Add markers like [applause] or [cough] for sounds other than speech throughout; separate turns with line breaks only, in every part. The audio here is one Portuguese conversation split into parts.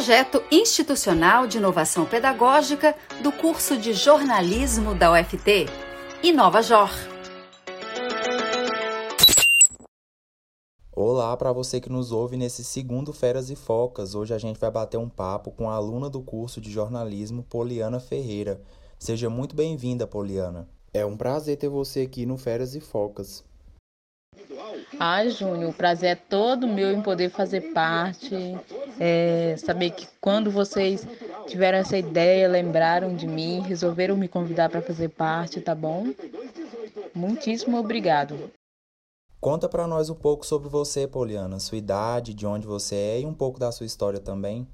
projeto institucional de inovação pedagógica do curso de jornalismo da UFT. Inova Jor.
Olá para você que nos ouve nesse segundo Feras e Focas. Hoje a gente vai bater um papo com a aluna do curso de jornalismo, Poliana Ferreira. Seja muito bem-vinda, Poliana. É um prazer ter você aqui no Feras e Focas.
Ai, Júnior, o prazer é todo meu em poder fazer parte, é, saber que quando vocês tiveram essa ideia, lembraram de mim, resolveram me convidar para fazer parte, tá bom? Muitíssimo obrigado.
Conta para nós um pouco sobre você, Poliana, sua idade, de onde você é e um pouco da sua história também.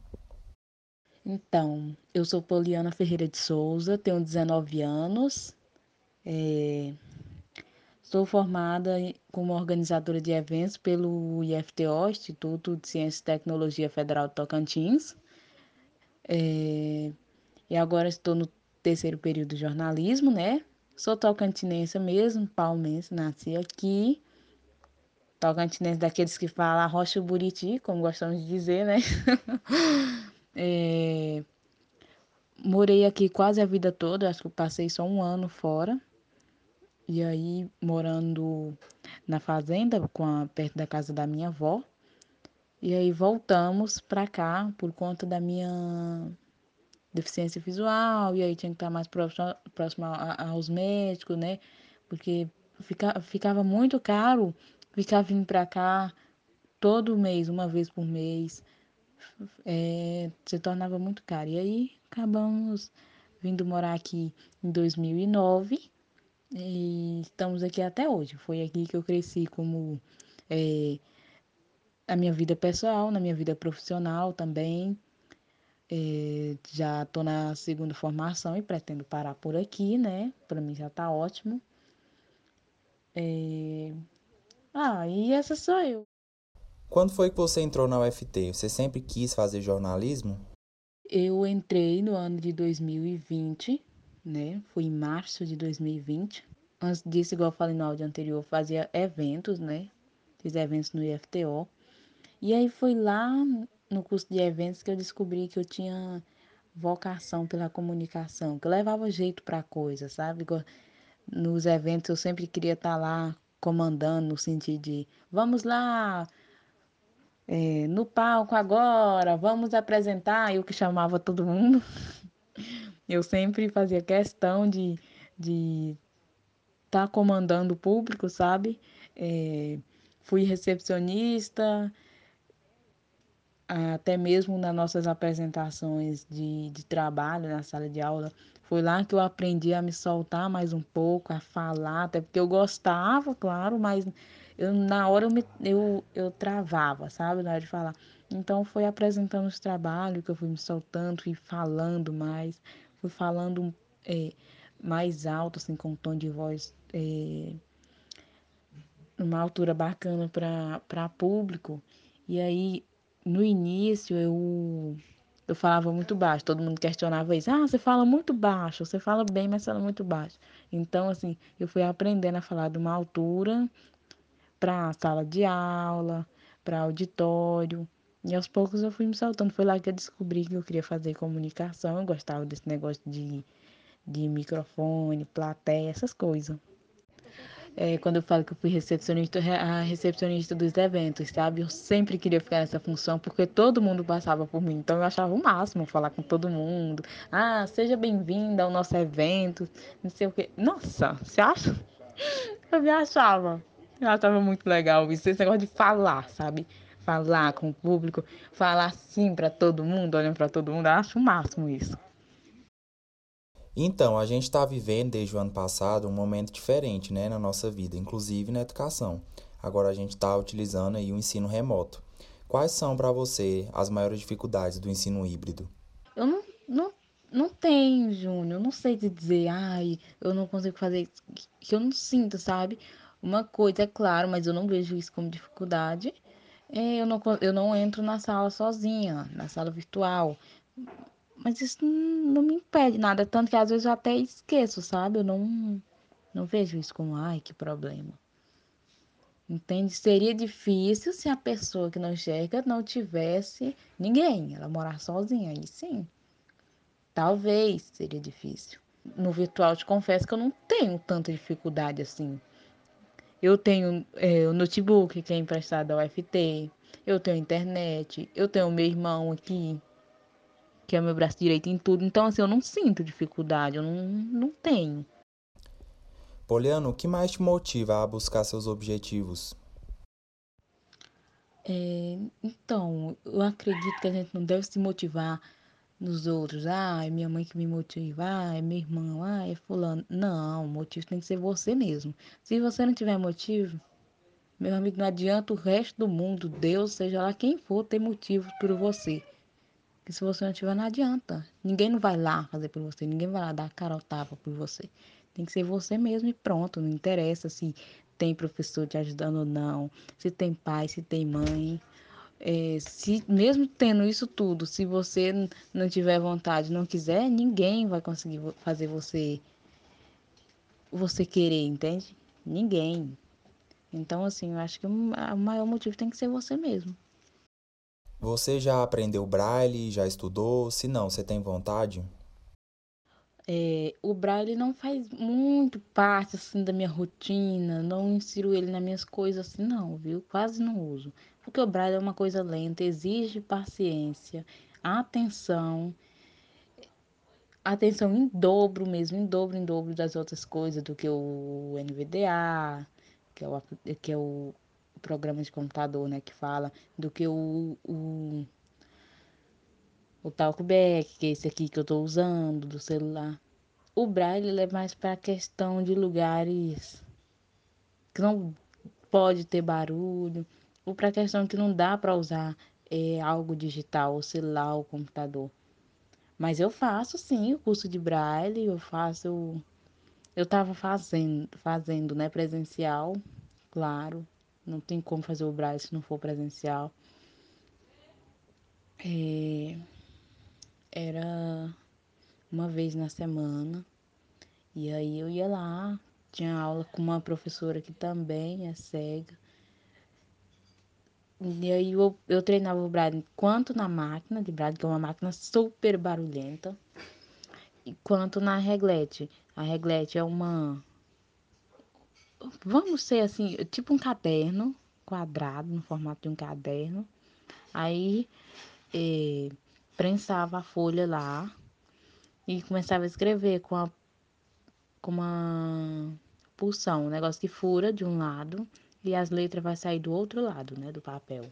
Então, eu sou Poliana Ferreira de Souza, tenho 19 anos, é... sou formada como organizadora de eventos pelo IFTO, Instituto de Ciência e Tecnologia Federal de Tocantins, é... e agora estou no terceiro período de jornalismo, né? Sou tocantinense mesmo, palmense, nasci aqui Tocantinense daqueles que falam rocha buriti, como gostamos de dizer, né? [laughs] é, morei aqui quase a vida toda, acho que passei só um ano fora. E aí, morando na fazenda, a, perto da casa da minha avó. E aí voltamos para cá por conta da minha deficiência visual, e aí tinha que estar mais próximo, próximo aos médicos, né? Porque fica, ficava muito caro ficar vindo para cá todo mês, uma vez por mês, é, se tornava muito caro. E aí acabamos vindo morar aqui em 2009 e estamos aqui até hoje. Foi aqui que eu cresci como é, a minha vida pessoal, na minha vida profissional também. É, já estou na segunda formação e pretendo parar por aqui, né? Para mim já está ótimo. É, ah, e essa sou eu.
Quando foi que você entrou na UFT? Você sempre quis fazer jornalismo?
Eu entrei no ano de 2020, né? Foi em março de 2020. Antes disso, igual eu falei no áudio anterior, fazia eventos, né? Fiz eventos no IFTO. E aí foi lá no curso de eventos que eu descobri que eu tinha vocação pela comunicação, que eu levava jeito para coisa, sabe? Nos eventos eu sempre queria estar tá lá comandando no sentido de vamos lá é, no palco agora, vamos apresentar, eu que chamava todo mundo. [laughs] Eu sempre fazia questão de de estar tá comandando o público, sabe? É, fui recepcionista, até mesmo nas nossas apresentações de, de trabalho na sala de aula, foi lá que eu aprendi a me soltar mais um pouco, a falar, até porque eu gostava, claro, mas eu, na hora eu, me, eu, eu travava, sabe, na hora de falar. Então foi apresentando os trabalhos que eu fui me soltando, fui falando mais, falando é, mais alto, assim, com um tom de voz, é, uma altura bacana para público. E aí, no início, eu eu falava muito baixo, todo mundo questionava isso. Ah, você fala muito baixo, você fala bem, mas fala muito baixo. Então, assim, eu fui aprendendo a falar de uma altura para sala de aula, para auditório. E aos poucos eu fui me soltando. Foi lá que eu descobri que eu queria fazer comunicação. Eu gostava desse negócio de, de microfone, plateia, essas coisas é, quando eu falo que eu fui recepcionista, a recepcionista dos eventos, sabe? Eu sempre queria ficar nessa função porque todo mundo passava por mim. Então eu achava o máximo falar com todo mundo. Ah, seja bem-vinda ao nosso evento, não sei o quê. Nossa, você acha? Eu me achava. Eu achava muito legal isso, esse negócio de falar, sabe? Falar com o público, falar sim para todo mundo, olhando para todo mundo. Eu acho o máximo isso.
Então, a gente está vivendo desde o ano passado um momento diferente né, na nossa vida, inclusive na educação. Agora a gente está utilizando aí o ensino remoto. Quais são para você as maiores dificuldades do ensino híbrido?
Eu não, não, não tenho, Júnior. Eu não sei te dizer, ai, eu não consigo fazer que eu não sinto, sabe? Uma coisa é claro, mas eu não vejo isso como dificuldade. É, eu, não, eu não entro na sala sozinha, na sala virtual. Mas isso não me impede nada, tanto que às vezes eu até esqueço, sabe? Eu não, não vejo isso como, ai, que problema. Entende? Seria difícil se a pessoa que não enxerga não tivesse ninguém, ela morar sozinha, aí sim. Talvez seria difícil. No virtual, te confesso que eu não tenho tanta dificuldade assim. Eu tenho é, o notebook que é emprestado ao UFT, eu tenho internet, eu tenho meu irmão aqui, que é meu braço direito em tudo. Então, assim, eu não sinto dificuldade, eu não, não tenho.
Poliano, o que mais te motiva a buscar seus objetivos?
É, então, eu acredito que a gente não deve se motivar nos outros. Ah, é minha mãe que me motiva, ah, é meu irmão, ah, é fulano. Não, o motivo tem que ser você mesmo. Se você não tiver motivo, meu amigo, não adianta o resto do mundo, Deus, seja lá quem for, ter motivo por você. Porque se você não tiver, não adianta. Ninguém não vai lá fazer por você, ninguém vai lá dar cara tapa por você. Tem que ser você mesmo e pronto. Não interessa se tem professor te ajudando ou não, se tem pai, se tem mãe. É, se mesmo tendo isso tudo, se você não tiver vontade, não quiser, ninguém vai conseguir fazer você você querer, entende? Ninguém. Então, assim, eu acho que o maior motivo tem que ser você mesmo.
Você já aprendeu braille, já estudou? Se não, você tem vontade?
É, o braille não faz muito parte assim da minha rotina, não insiro ele nas minhas coisas assim, não, viu? Quase não uso. Porque o braille é uma coisa lenta, exige paciência, atenção, atenção em dobro mesmo, em dobro, em dobro das outras coisas do que o NVDA, que é o, que é o programa de computador, né, que fala, do que o, o o talkback, que é esse aqui que eu estou usando do celular. O braille é mais para questão de lugares que não pode ter barulho, ou para questão que não dá para usar é, algo digital, o celular, o computador. Mas eu faço sim o curso de braille, eu faço. Eu estava fazendo, fazendo, né, presencial, claro. Não tem como fazer o braille se não for presencial. É, era uma vez na semana. E aí eu ia lá, tinha aula com uma professora que também é cega. E aí eu, eu treinava o braille quanto na máquina de braille, que é uma máquina super barulhenta, e quanto na reglete. A reglete é uma. Vamos ser assim, tipo um caderno quadrado, no formato de um caderno. Aí eh, prensava a folha lá e começava a escrever com, a, com uma pulsão, um negócio que fura de um lado e as letras vai sair do outro lado, né, do papel.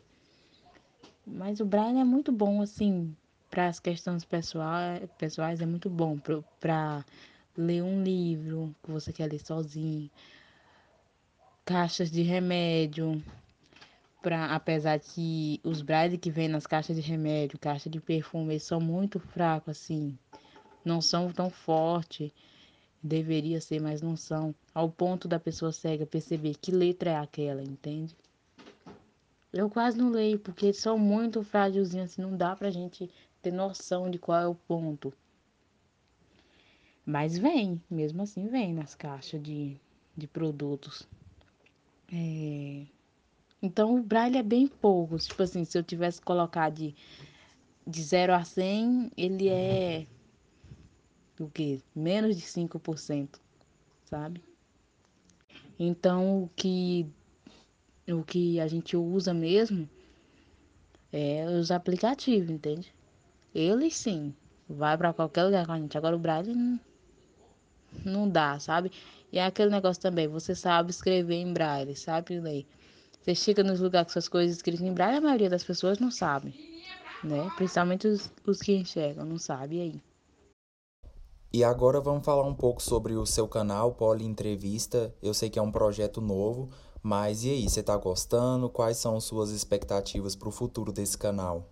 Mas o braille é muito bom assim para as questões pessoais, pessoais é muito bom para ler um livro que você quer ler sozinho, caixas de remédio, para apesar que os braille que vem nas caixas de remédio, caixa de perfume, eles são muito fracos assim, não são tão fortes. Deveria ser, mas não são. Ao ponto da pessoa cega perceber que letra é aquela, entende? Eu quase não leio, porque eles são muito frágilzinhos, assim, não dá pra gente ter noção de qual é o ponto. Mas vem, mesmo assim vem nas caixas de, de produtos. É... Então o braille é bem pouco. Tipo assim, se eu tivesse colocado de, de 0 a 100, ele é o que? Menos de 5%, sabe? Então o que o que a gente usa mesmo é os aplicativos, entende? Eles sim, vai para qualquer lugar com a gente. Agora o braille não, não dá, sabe? E é aquele negócio também, você sabe escrever em braille, sabe ler. Você chega nos lugares com suas coisas escritas em braille, a maioria das pessoas não sabe, né? Principalmente os, os que enxergam, não sabe aí.
E agora vamos falar um pouco sobre o seu canal Poli Entrevista. Eu sei que é um projeto novo, mas e aí, você está gostando? Quais são suas expectativas para o futuro desse canal?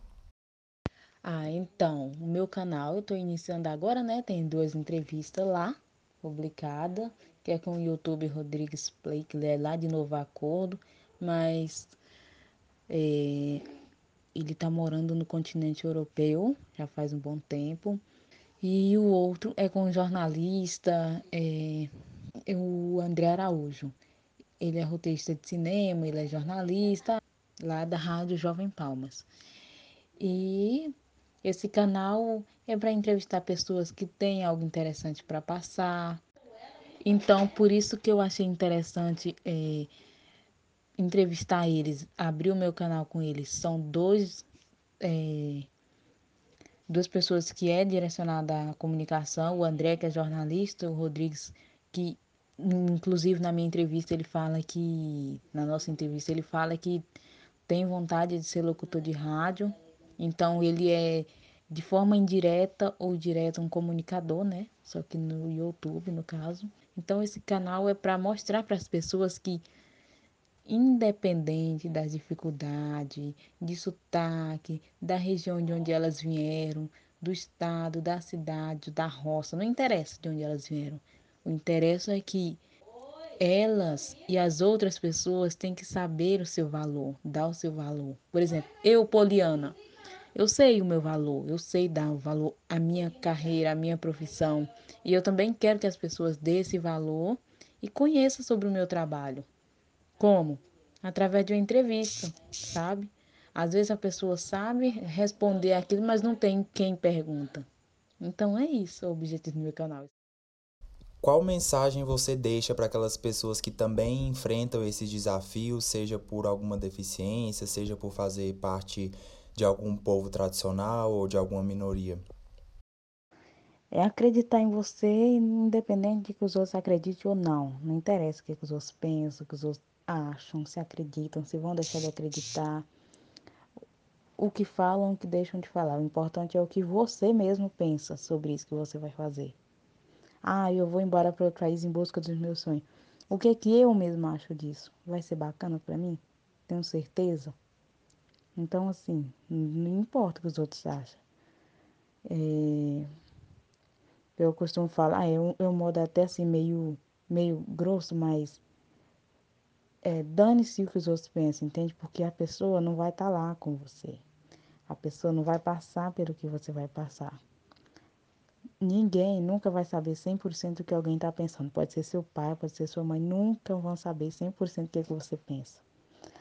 Ah, então, o meu canal eu estou iniciando agora, né? Tem duas entrevistas lá, publicada, que é com o YouTube Rodrigues Play, que é lá de Novo Acordo, mas é, ele está morando no continente europeu já faz um bom tempo. E o outro é com o jornalista é, o André Araújo. ele é roteirista de cinema, ele é jornalista lá da Rádio Jovem Palmas. E esse canal é para entrevistar pessoas que têm algo interessante para passar. Então, por isso que eu achei interessante é, entrevistar eles, abrir o meu canal com eles. São dois, é, duas pessoas que é direcionada à comunicação, o André, que é jornalista, o Rodrigues, que inclusive na minha entrevista ele fala que, na nossa entrevista, ele fala que tem vontade de ser locutor de rádio. Então ele é de forma indireta ou direta um comunicador, né? Só que no YouTube, no caso. Então esse canal é para mostrar para as pessoas que independente das dificuldades, de sotaque, da região de onde elas vieram, do estado, da cidade, da roça, não interessa de onde elas vieram. O interesse é que elas e as outras pessoas têm que saber o seu valor, dar o seu valor. Por exemplo, eu, Poliana, eu sei o meu valor, eu sei dar o valor à minha carreira, à minha profissão. E eu também quero que as pessoas dêem esse valor e conheçam sobre o meu trabalho. Como? Através de uma entrevista, sabe? Às vezes a pessoa sabe responder aquilo, mas não tem quem pergunta. Então é isso o objetivo do meu canal.
Qual mensagem você deixa para aquelas pessoas que também enfrentam esses desafios, seja por alguma deficiência, seja por fazer parte de algum povo tradicional ou de alguma minoria?
É acreditar em você, independente de que os outros acreditem ou não. Não interessa o que os outros pensam, o que os outros acham, se acreditam, se vão deixar de acreditar, o que falam, o que deixam de falar. O importante é o que você mesmo pensa sobre isso que você vai fazer. Ah, eu vou embora para outro país em busca dos meus sonhos. O que é que eu mesmo acho disso? Vai ser bacana para mim? Tenho certeza? Então, assim, não importa o que os outros acham. É... Eu costumo falar, um, é um modo até assim meio, meio grosso, mas é, dane-se o que os outros pensam, entende? Porque a pessoa não vai estar tá lá com você. A pessoa não vai passar pelo que você vai passar. Ninguém nunca vai saber 100% o que alguém está pensando. Pode ser seu pai, pode ser sua mãe, nunca vão saber 100% o que, é que você pensa.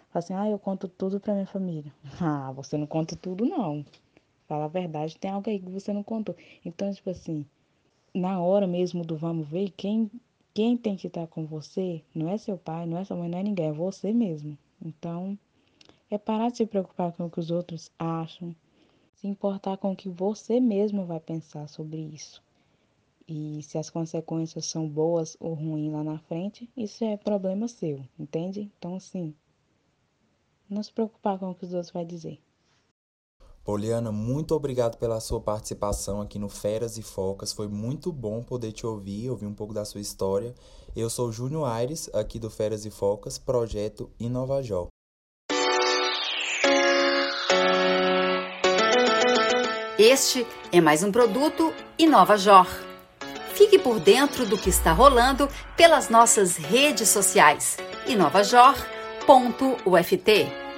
Fala assim, ah, eu conto tudo para minha família. [laughs] Ah, você não conta tudo, não. Fala a verdade, tem algo aí que você não contou. Então, tipo assim, na hora mesmo do vamos ver, quem quem tem que estar com você não é seu pai, não é sua mãe, não é ninguém, é você mesmo. Então, é parar de se preocupar com o que os outros acham, se importar com o que você mesmo vai pensar sobre isso. E se as consequências são boas ou ruins lá na frente, isso é problema seu, entende? Então, assim, não se preocupar com o que os outros vão dizer.
Poliana, muito obrigado pela sua participação aqui no Feras e Focas. Foi muito bom poder te ouvir, ouvir um pouco da sua história. Eu sou Júnior Aires, aqui do Feras e Focas, projeto Inovajó.
Este é mais um produto Inovajor. Fique por dentro do que está rolando pelas nossas redes sociais. inovajor.uft